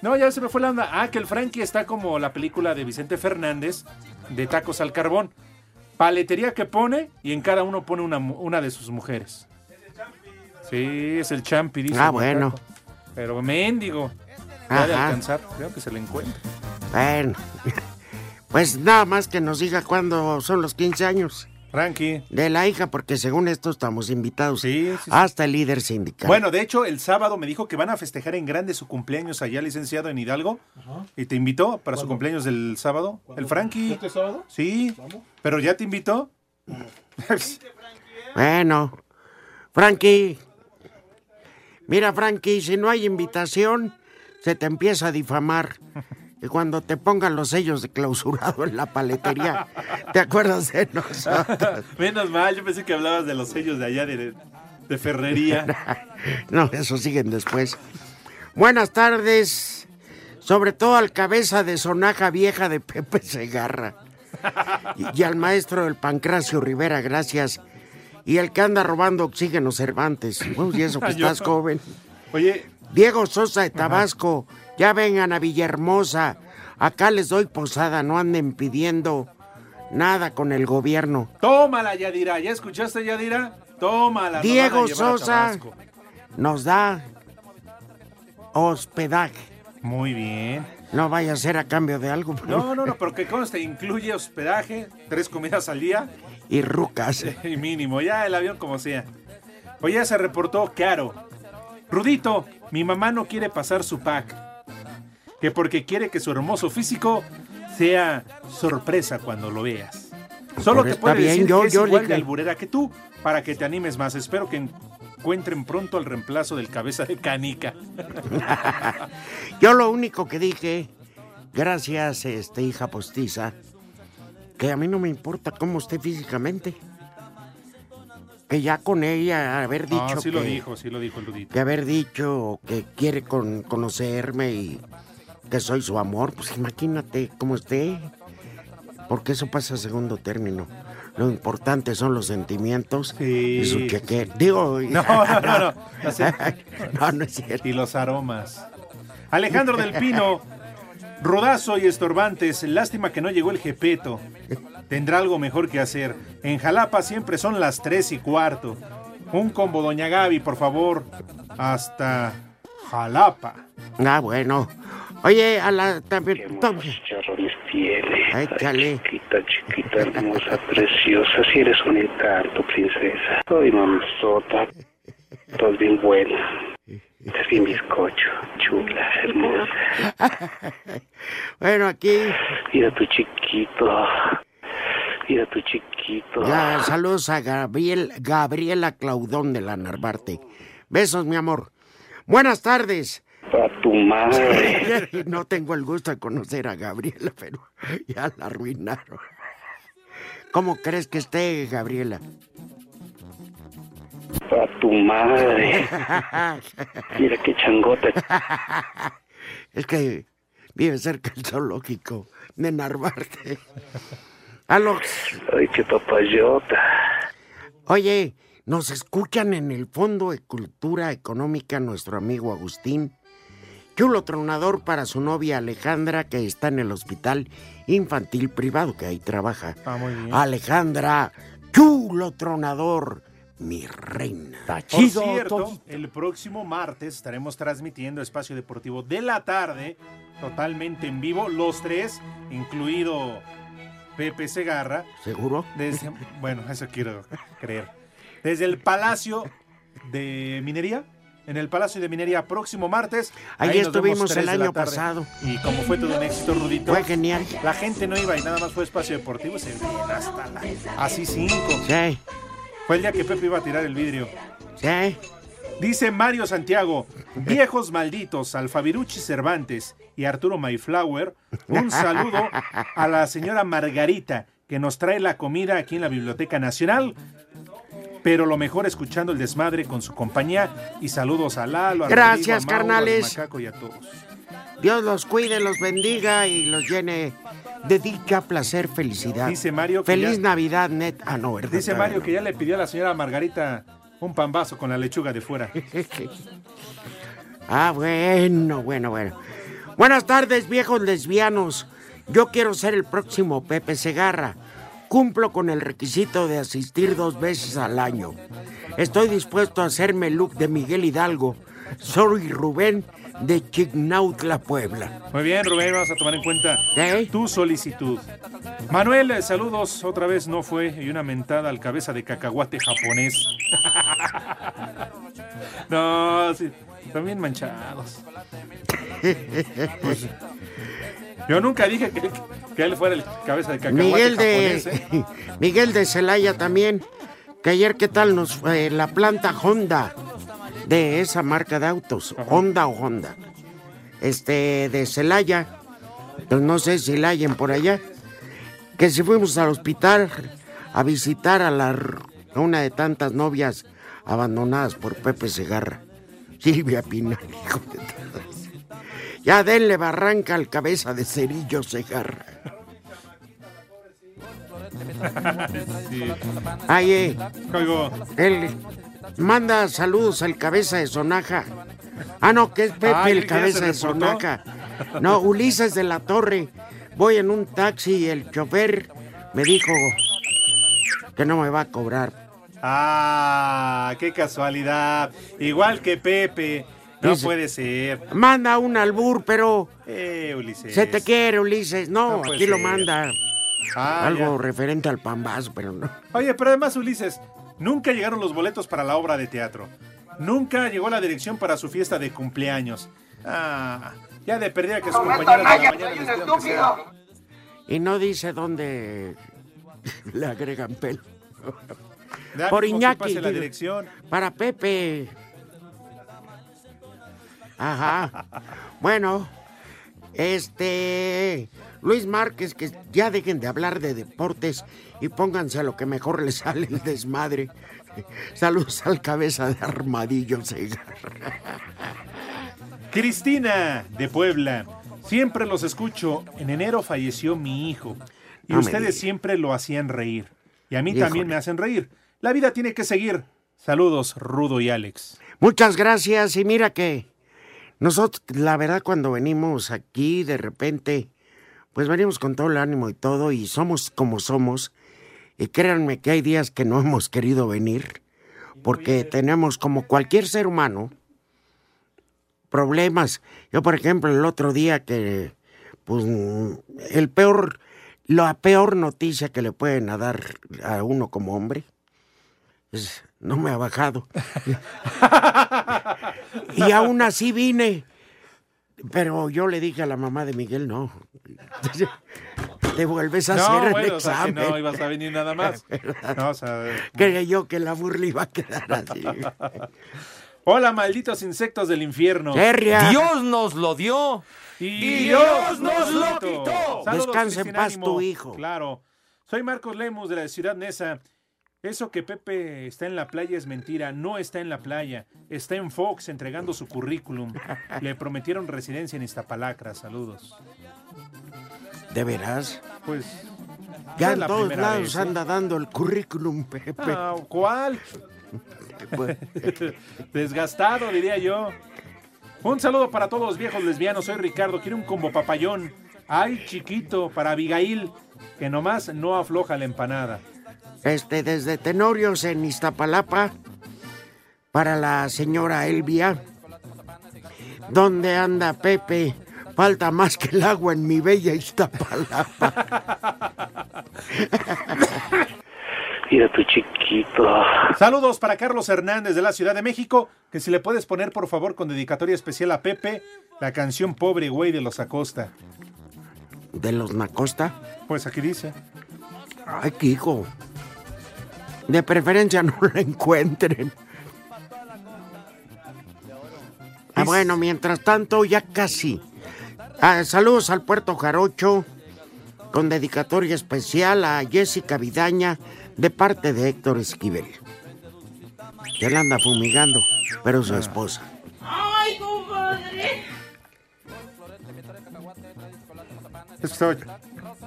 No, ya se me fue la onda. Ah, que el Frankie está como la película de Vicente Fernández de Tacos al Carbón. Paletería que pone y en cada uno pone una, una de sus mujeres. Sí, es el champi, dice. Ah, bueno. Pero mendigo. Va de alcanzar. Creo que se le encuentra. Bueno, pues nada más que nos diga cuándo son los 15 años. Frankie. De la hija, porque según esto estamos invitados. sí, sí. Hasta el líder sindical. Bueno, de hecho, el sábado me dijo que van a festejar en grande su cumpleaños allá, licenciado en Hidalgo. Y te invitó para su cumpleaños del sábado. El Frankie. ¿Este sábado? Sí. Pero ya te invitó. Bueno, Frankie. Mira, Frankie, si no hay invitación, se te empieza a difamar. Y cuando te pongan los sellos de clausurado en la paletería, ¿te acuerdas de nosotros? Menos mal, yo pensé que hablabas de los sellos de allá de, de ferrería. No, eso siguen después. Buenas tardes, sobre todo al cabeza de sonaja vieja de Pepe Segarra. Y, y al maestro del Pancracio Rivera, gracias. Y el que anda robando oxígeno Cervantes. Uy, y eso que estás joven. Oye. Diego Sosa de Tabasco, ya vengan a Villahermosa. Acá les doy posada, no anden pidiendo nada con el gobierno. Tómala, Yadira. ¿Ya escuchaste, Yadira? Tómala. Diego Sosa nos da hospedaje. Muy bien. No vaya a ser a cambio de algo. No, no, no, pero que conste, incluye hospedaje, tres comidas al día Y rucas. y mínimo. Ya el avión como sea. Oye, ya se reportó Caro. Rudito, mi mamá no quiere pasar su pack. Que porque quiere que su hermoso físico sea sorpresa cuando lo veas. Solo te puede bien, decir yo- que es yo igual de alburera que tú para que te animes más. Espero que encuentren pronto el reemplazo del cabeza de canica. Yo lo único que dije, gracias, este, hija postiza, que a mí no me importa cómo esté físicamente. Que ya con ella haber dicho Ah, sí que, lo dijo, sí lo dijo el Rudito. que haber dicho que quiere con- conocerme y que soy su amor, pues imagínate cómo esté. Porque eso pasa a segundo término. Lo importante son los sentimientos y su cheque. Digo, No, no, no, no. No, no es cierto. Y los aromas. Alejandro del Pino, Rodazo y Estorbantes, lástima que no llegó el Jepeto. Tendrá algo mejor que hacer. En Jalapa siempre son las tres y cuarto. Un combo, doña Gaby, por favor. Hasta Jalapa. Ah, bueno. Oye, a la también. Charrones tiene. Échale. Chiquita, chiquita, hermosa, preciosa. Si eres un encanto, princesa. Ay, mamazota. Estás bien buena. Estás bien bizcocho. Chula, hermosa. Bueno, aquí. Mira tu chiquito. Mira tu chiquito. Ya, saludos a Gabriel, Gabriela Claudón de la Narvarte. Besos, mi amor. Buenas tardes. A tu madre. No tengo el gusto de conocer a Gabriela, pero ya la arruinaron. ¿Cómo crees que esté, Gabriela? A tu madre. Mira qué changota. Es que vive cerca del zoológico de Narvarte. Aló. Ay, qué papayota. Oye, nos escuchan en el Fondo de Cultura Económica nuestro amigo Agustín. Chulo tronador para su novia Alejandra, que está en el hospital infantil privado, que ahí trabaja. Ah, muy bien. Alejandra, chulo tronador, mi reina. Por cierto, el próximo martes estaremos transmitiendo Espacio Deportivo de la tarde, totalmente en vivo, los tres, incluido Pepe Segarra. ¿Seguro? Desde- bueno, eso quiero creer. desde el Palacio de Minería. En el Palacio de Minería, próximo martes. Ahí estuvimos el año pasado. Y como fue todo un éxito, Rudito. Fue genial. La gente no iba y nada más fue espacio deportivo. Se hasta la. Así cinco. Sí. Fue el día que Pepe iba a tirar el vidrio. Sí. Dice Mario Santiago, viejos malditos, Alfaviruchi Cervantes y Arturo Mayflower, un saludo a la señora Margarita, que nos trae la comida aquí en la Biblioteca Nacional. Pero lo mejor escuchando el desmadre con su compañía. Y saludos a Lalo, a Gracias, Rodrigo, a carnales. al Macaco y a todos. Dios los cuide, los bendiga y los llene de dicha, placer, felicidad. Dice Mario que Feliz ya- Navidad, net. Ah, no, ¿verdad? Dice Mario que ya le pidió a la señora Margarita un pambazo con la lechuga de fuera. Ah, bueno, bueno, bueno. Buenas tardes, viejos lesbianos. Yo quiero ser el próximo Pepe Segarra. Cumplo con el requisito de asistir dos veces al año. Estoy dispuesto a hacerme el look de Miguel Hidalgo. Soy Rubén de Chignautla, Puebla. Muy bien, Rubén, vamos a tomar en cuenta tu solicitud. Manuel, eh, saludos. Otra vez no fue y una mentada al cabeza de cacahuate japonés. no, sí, bien manchados. Pues, yo nunca dije que, que él fuera el cabeza de cacahuate Miguel japonés. de ¿eh? Miguel de Celaya también. Que ayer qué tal nos fue la planta Honda de esa marca de autos, Honda o Honda. Este de Celaya. Pues no sé si la hayan por allá. Que si fuimos al hospital a visitar a la a una de tantas novias abandonadas por Pepe Segarra. Silvia Pinal, hijo de. Ya denle barranca al cabeza de Cerillo Segarra. Sí. Ay, eh, él manda saludos al cabeza de Sonaja. Ah, no, que es Pepe Ay, el ¿ya se cabeza de? Sonaja. No, Ulises de la Torre. Voy en un taxi y el chofer me dijo que no me va a cobrar. Ah, qué casualidad. Igual que Pepe. No Dice- puede ser. Manda un albur, pero Eh, Ulises. se te quiere, Ulises. No, aquí lo ser. manda. Ah, Algo ya. referente al pambazo, pero no. Oye, pero además, Ulises, nunca llegaron los boletos para la obra de teatro. Nunca llegó la dirección para su fiesta de cumpleaños. Ah, ya de perdida que su compañera de la mañana. Y no dice dónde le agregan pelo. Por Iñaki. pase la dirección. Para Pepe. Ajá. Bueno, este. Luis Márquez, que ya dejen de hablar de deportes y pónganse a lo que mejor les sale el desmadre. Saludos al cabeza de armadillo Segarra. Cristina, de Puebla. Siempre los escucho. En enero falleció mi hijo. Y No ustedes siempre lo hacían reír. Y a mí Híjole. también me hacen reír. La vida tiene que seguir. Saludos, Rudo y Alex. Muchas gracias y mira que nosotros, la verdad, cuando venimos aquí de repente, pues venimos con todo el ánimo y todo y somos como somos. Y créanme que hay días que no hemos querido venir porque tenemos como cualquier ser humano problemas. Yo, por ejemplo, el otro día que, pues, el peor, la peor noticia que le pueden dar a uno como hombre es, no me ha bajado. y aún así vine. Pero yo le dije a la mamá de Miguel, no. Te vuelves a No, hacer el o sea, que examen. no ibas a venir nada más. No, o sea, Creía yo que la burla iba a quedar así. Hola, malditos insectos del infierno. Serria. Dios nos lo dio. Y Dios nos lo quitó. Saludos, Descansa en paz ánimo. tu hijo. Claro. Soy Marcos Lemus de la ciudad Nesa. Eso que Pepe está en la playa es mentira. No está en la playa. Está en Fox entregando su currículum. Le prometieron residencia en Iztapalacra. Saludos. ¿De veras? Pues. Ya en todos lados vez, ¿eh? anda dando el currículum, Pepe. Ah, ¿Cuál? Pues, Desgastado, diría yo. Un saludo para todos los viejos lesbianos. Soy Ricardo. Quiero un combo papayón. Ay, chiquito, para Abigail, que nomás no afloja la empanada. Este, desde Tenorios en Iztapalapa, para la señora Elvia. ¿Dónde anda Pepe? Falta más que el agua en mi bella Iztapalapa. Mira tu chiquito. Saludos para Carlos Hernández de la Ciudad de México, que si le puedes poner por favor con dedicatoria especial a Pepe, la canción Pobre Güey de los Acosta. ¿De los Nacosta? Pues aquí dice. Ay, qué hijo. De preferencia no la encuentren. Ah, bueno, mientras tanto, ya casi. Ah, saludos al Puerto Jarocho, con dedicatoria especial a Jessica Vidaña, de parte de Héctor Esquivel. Que la anda fumigando, pero su esposa. ¡Ay, compadre!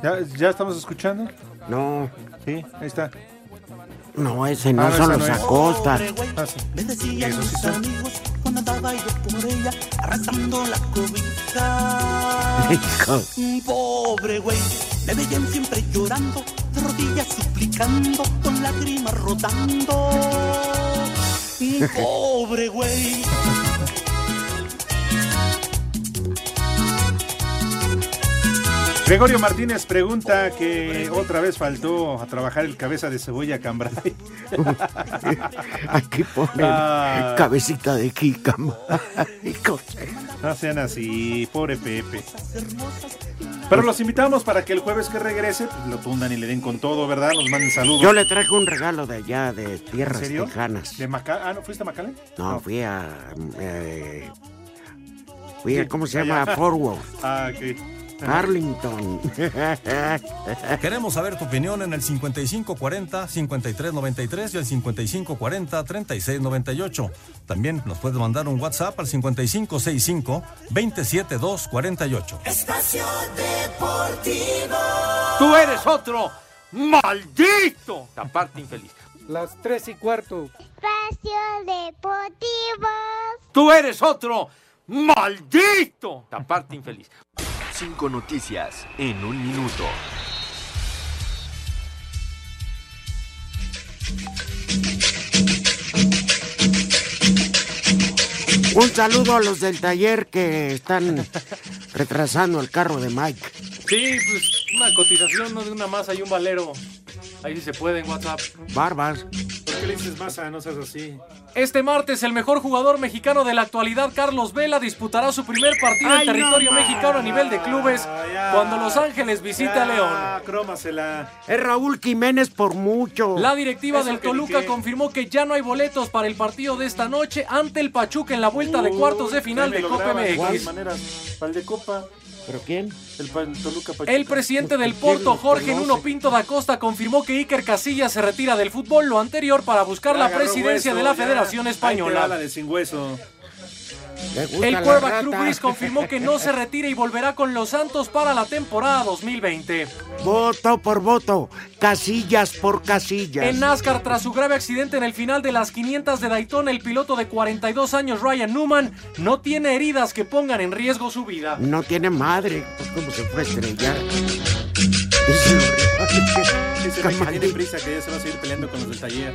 ¿Ya, ¿Ya estamos escuchando? No. Sí, ahí está. No, ese no Ah, son los no. Acosta. Ah, sí. Eso sí mis son. amigos cuando andaba yo por ella arrastrando la cobija. Hijo. Pobre güey, me veían siempre llorando, de rodillas suplicando, con lágrimas rodando. Pobre güey. Gregorio Martínez pregunta que otra vez faltó a trabajar el cabeza de cebolla Cambray. Aquí ponen Ah. cabecita de jícama. No sean así, pobre Pepe. Pero los invitamos para que el jueves que regrese pues, lo tundan y le den con todo, ¿verdad? Nos manden saludos. Yo le traje un regalo de allá, de ¿En tierras serio? tejanas. ¿De Maca ah, ¿no fuiste a Macalén? No, fui a. eh, fui a, ¿cómo se llama? Forward. Ah, ok. Arlington. Queremos saber tu opinión en el 5540-5393 y el 5540-3698. También nos puedes mandar un WhatsApp al 5565-27248. Espacio Deportivo. Tú eres otro maldito. Aparte infeliz. Las tres y cuarto. Espacio Deportivo. Tú eres otro maldito. Aparte infeliz. Cinco noticias en un minuto. Un saludo a los del taller que están retrasando el carro de Mike. Sí, pues una cotización, no de una masa y un valero. Ahí sí se puede en WhatsApp. Barbas. ¿Por qué le dices masa? No seas así. Este martes, el mejor jugador mexicano de la actualidad, Carlos Vela, disputará su primer partido Ay, en territorio no, mexicano a nivel de clubes ya. cuando Los Ángeles visita a León. Ah, crómasela. Es Raúl Jiménez por mucho. La directiva Eso del Toluca dije. confirmó que ya no hay boletos para el partido de esta noche ante el Pachuca en la vuelta de cuartos de final de Copa MX. manera, pal de Copa. ¿Pero quién? El, Toluca. El presidente del ¿Quién Porto, Jorge? Nuno Pinto da Costa, confirmó que Iker Casillas se retira del fútbol, lo anterior para buscar Ya la presidencia hueso, de la ya. Federación Ahí te va la Española. de sin hueso. El rata. Cruz Gris confirmó que no se retira y volverá con los Santos para la temporada 2020. Voto por voto. Casillas por casillas. En NASCAR, tras su grave accidente en el final de las 500 de Daytona, el piloto de 42 años Ryan Newman no tiene heridas que pongan en riesgo su vida. No tiene madre. Pues como se fue a estrellar. Ese güey que tiene prisa que ya se va a seguir peleando con los del taller.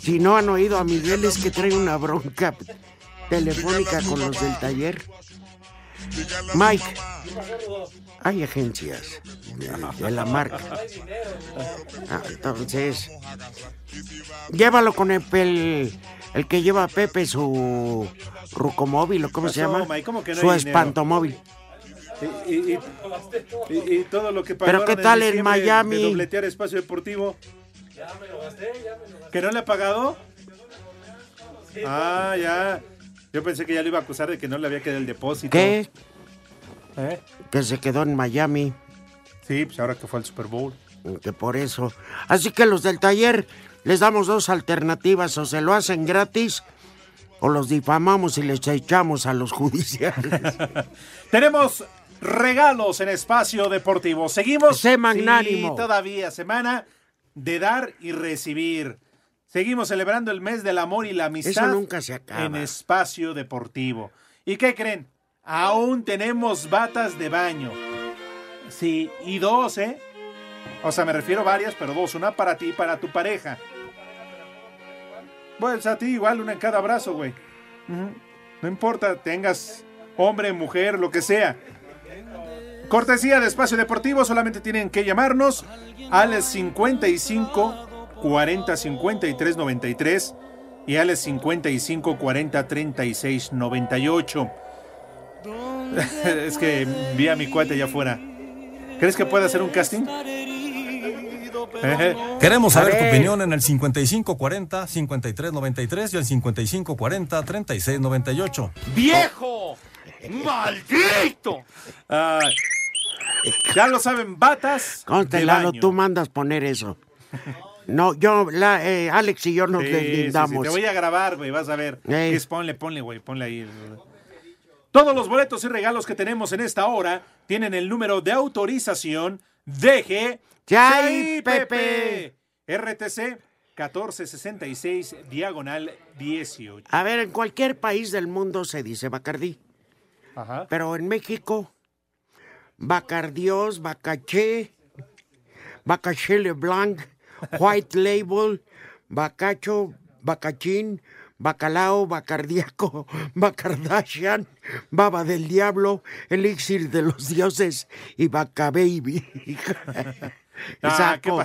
Si no han oído a Miguel es que trae una bronca telefónica con los del taller. Mike, hay agencias de, de la marca. Ah, entonces, llévalo con el, el, el que lleva a Pepe su rucomóvil o cómo se llama. Mike? ¿Cómo que no su espantomóvil. Y, y- y- y- y todo lo que Pero pagaron ¿qué tal en Miami? De dobletear espacio deportivo. ¿Que no le ha pagado? Ah, ya. Yo pensé que ya lo iba a acusar de que no le había quedado el depósito. ¿Qué? ¿Eh? Que se quedó en Miami. Sí, pues ahora que fue al Super Bowl. Que por eso. Así que los del taller les damos dos alternativas. O se lo hacen gratis o los difamamos y les echamos a los judiciales. Tenemos regalos en espacio deportivo. Seguimos. Sé magnánimo. Sí, todavía semana de dar y recibir. Seguimos celebrando el mes del amor y la amistad. Eso nunca se acaba. En espacio deportivo. ¿Y qué creen? Aún tenemos batas de baño. Sí, y dos, ¿eh? O sea, me refiero a varias, pero dos. Una para ti y para tu pareja. Pues a ti igual, una en cada brazo, güey. No importa, tengas hombre, mujer, lo que sea. Cortesía de Espacio Deportivo, solamente tienen que llamarnos al 55 40 53 93 y al 55 40 36 98. es que vi a mi cuate allá afuera. ¿Crees que puede hacer un casting? Queremos saber tu opinión en el 5540 5393 y el 5540 3698. ¡Viejo! ¡Maldito! Ay, ya lo saben, batas. baño. tú mandas poner eso. No, yo, la, eh, Alex y yo nos Sí, sí, sí, deslindamos. Te voy a grabar, güey, vas a ver. Ey. Es, ponle, ponle, güey, ponle ahí. Todos los boletos y regalos que tenemos en esta hora tienen el número de autorización DG Chay, Pepe. RTC 1466 diagonal 18. A ver, en cualquier país del mundo se dice Bacardí. Ajá. Pero en México, Bacardios, Bacaché, Bacaché Leblanc, White Label, Bacacho, Bacachín, Bacalao, Bacardiaco, Bacardashian, Baba del Diablo, Elixir de los Dioses y Bacababy. Ah, saco,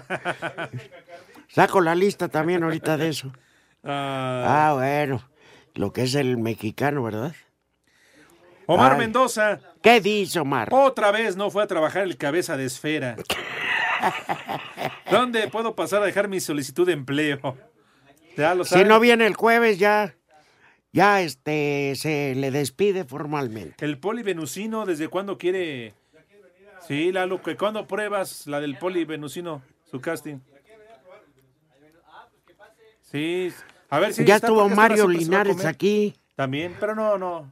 saco la lista también ahorita de eso. Ah, Ah, bueno, lo que es el mexicano, ¿verdad? Omar Ay. Mendoza. ¿Qué dice Omar? Otra vez no fue a trabajar el cabeza de esfera. ¿Dónde puedo pasar a dejar mi solicitud de empleo? Ya lo Si no viene el jueves, ya, ya este, se le despide formalmente. El polivenusino, ¿desde cuándo quiere? Sí, Lalo, que ¿cuándo pruebas la del polivenusino, su casting? Sí, a ver si ya estuvo Mario Linares aquí, También, pero no, no.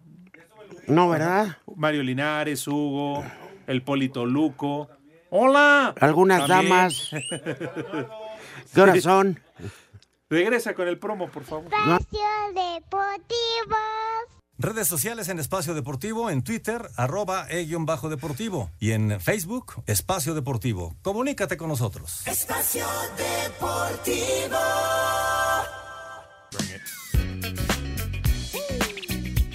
¿No, verdad? Mario Linares, Hugo, el Polito Luco. ¡Hola! Algunas También. damas. ¿Qué horas son? Regresa con el promo, por favor. Espacio Deportivo. Redes sociales en Espacio Deportivo, en Twitter, arroba e-deportivo y en Facebook, Espacio Deportivo. Comunícate con nosotros. Espacio Deportivo.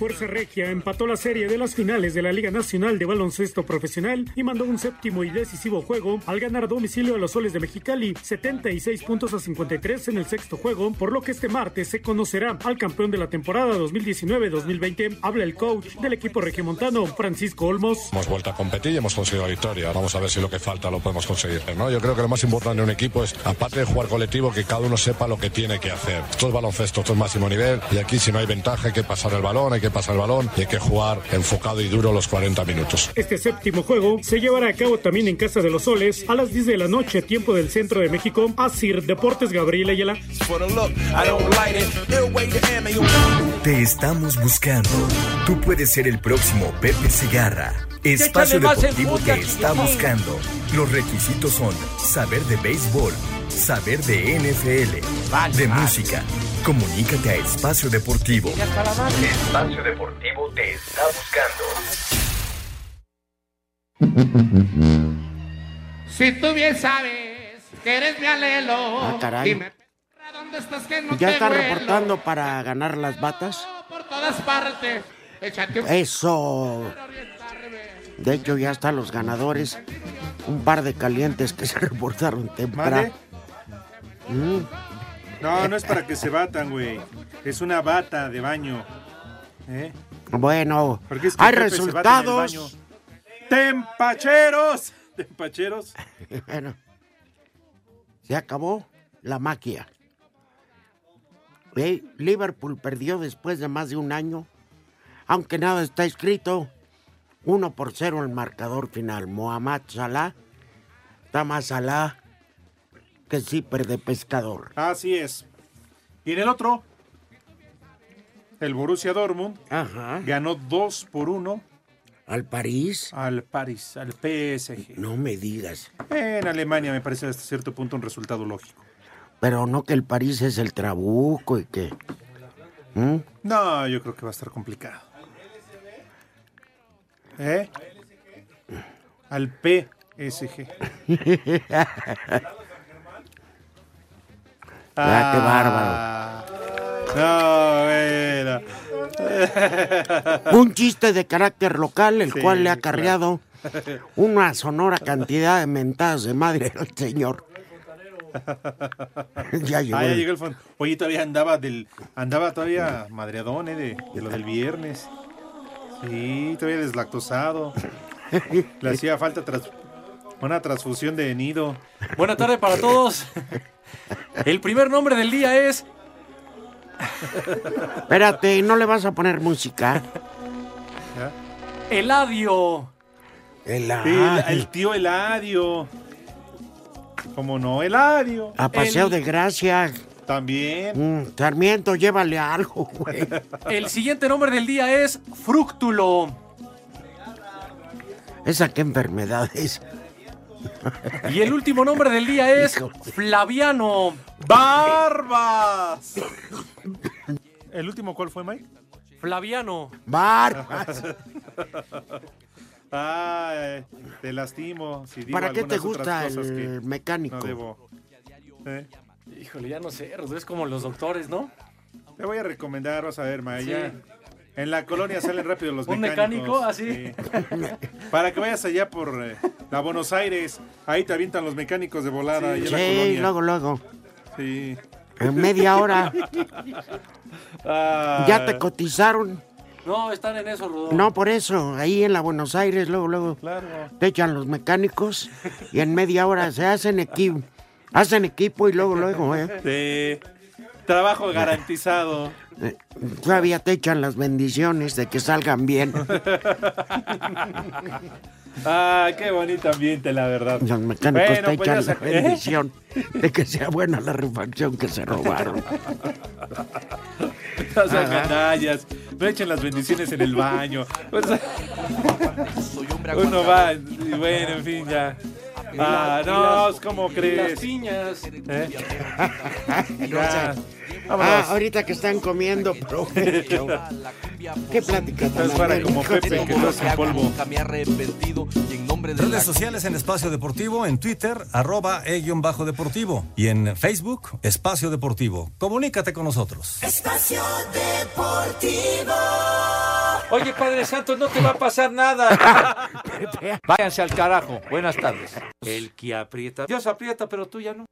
Fuerza Regia empató la serie de las finales de la Liga Nacional de Baloncesto Profesional y mandó un séptimo y decisivo juego al ganar a domicilio a los soles de Mexicali 76 puntos a 53 en el sexto juego, por lo que este martes se conocerá al campeón de la temporada 2019-2020. Habla el coach del equipo regiomontano, Francisco Olmos. Hemos vuelto a competir y hemos conseguido la victoria. Vamos a ver si lo que falta lo podemos conseguir. ¿no? Yo creo que lo más importante en un equipo es, aparte de jugar colectivo, que cada uno sepa lo que tiene que hacer. Esto es baloncesto, esto es máximo nivel y aquí si no hay ventaja hay que pasar el balón, hay que pasar el balón y hay que jugar enfocado y duro los 40 minutos. Este séptimo juego se llevará a cabo también en Casa de los Soles a las 10 de la noche, tiempo del centro de México. Asir Deportes Gabriel Ayala. Te estamos buscando. Tú puedes ser el próximo Pepe Segarra. Espacio Deportivo te está buscando. Los requisitos son saber de béisbol, saber de NFL, de música. Comunícate a Espacio Deportivo. Espacio Deportivo te está buscando. Si tú bien sabes que eres mi alelo, Ah, caray. ¿dónde estás que no ¿Ya te está vuelo? reportando para ganar las batas? Por todas partes, échate un... Eso. De hecho, ya están los ganadores. Un par de calientes que se reportaron temprano. Mm, No, no es para que se batan, güey. Es una bata de baño. ¿Eh? Bueno, Porque es que hay resultados. ¡Tempacheros! ¿Tempacheros? Bueno, se acabó la maquia. Ve, Liverpool perdió después de más de un año, aunque nada está escrito. 1 por 0 el marcador final. Mohamed Salah más Salah que zipper de pescador. Así es. Y en el otro, el Borussia Dortmund ganó 2 por 1 ¿Al París? al París, al PSG. No me digas. En Alemania me parece hasta cierto punto un resultado lógico. Pero no que el París es el trabuco y que... ¿Mm? No, yo creo que va a estar complicado. ¿Eh? Al PSG. Ah, qué bárbaro. No, bueno. Un chiste de carácter local, el Sí, cual le ha claro. acarreado una sonora cantidad de mentadas de madre al señor. ya llegó. Ah, ya llegó el fondo. Oye, todavía andaba del, andaba todavía madreadón, eh, de, de lo del viernes. Sí, todavía deslactosado. Le hacía falta tras- una transfusión de nido. Buena tarde para todos. El primer nombre del día es Espérate, ¿no le vas a poner música? Eladio. El, Sí, el, el tío Eladio. ¿Cómo no? Eladio. A paseo El- de gracia. También. Mm, Sarmiento, llévale algo, güey. El siguiente nombre del día es Frúctulo. ¿Esa qué enfermedad es? Y el último nombre del día es Flaviano. ¡Barbas! ¿El último cuál fue, Mike? Flaviano. Barbas. Ay, te lastimo. Si digo ¿Para qué te gusta el que mecánico? No debo. Eh, Híjole, ya no sé, es como los doctores, ¿no? Te voy a recomendar, vas a ver, Maya. Sí. En la colonia salen rápido los ¿Un mecánicos. mecánico? ¿Así? Sí. Para que vayas allá por eh, la Buenos Aires, ahí te avientan los mecánicos de volada. ahí en la Sí, colonia. luego, luego. Sí. En media hora. Ah, ¿Ya te cotizaron? No, están en eso, Rodolfo. No, por eso. Ahí en la Buenos Aires, luego, luego. Claro. Te echan los mecánicos y en media hora se hacen equipo. Hacen equipo y luego, luego, ¿eh? Sí. Trabajo garantizado. Eh, Todavía te echan las bendiciones de que salgan bien. Ah, qué bonito ambiente, la verdad. Los mecánicos Bueno, te pues echan la bendición de que sea buena la refacción que se robaron. No sean gandallas, no echen las bendiciones en el baño. O sea, uno va, y bueno, en fin, ya. Ah, no, ¿cómo y crees? Las piñas. ¿Eh? Ya. Vámonos. Ah, ahorita que están comiendo. Qué plática tan Estás para como de Pepe, que no hace polvo. Redes sociales en Espacio Deportivo, en Twitter, arroba e-bajo deportivo. Y en Facebook, Espacio Deportivo. Comunícate con nosotros. Espacio Deportivo. Oye, Padre Santo, no te va a pasar nada. Váyanse al carajo. Buenas tardes. El que aprieta. Dios aprieta, pero tú ya no.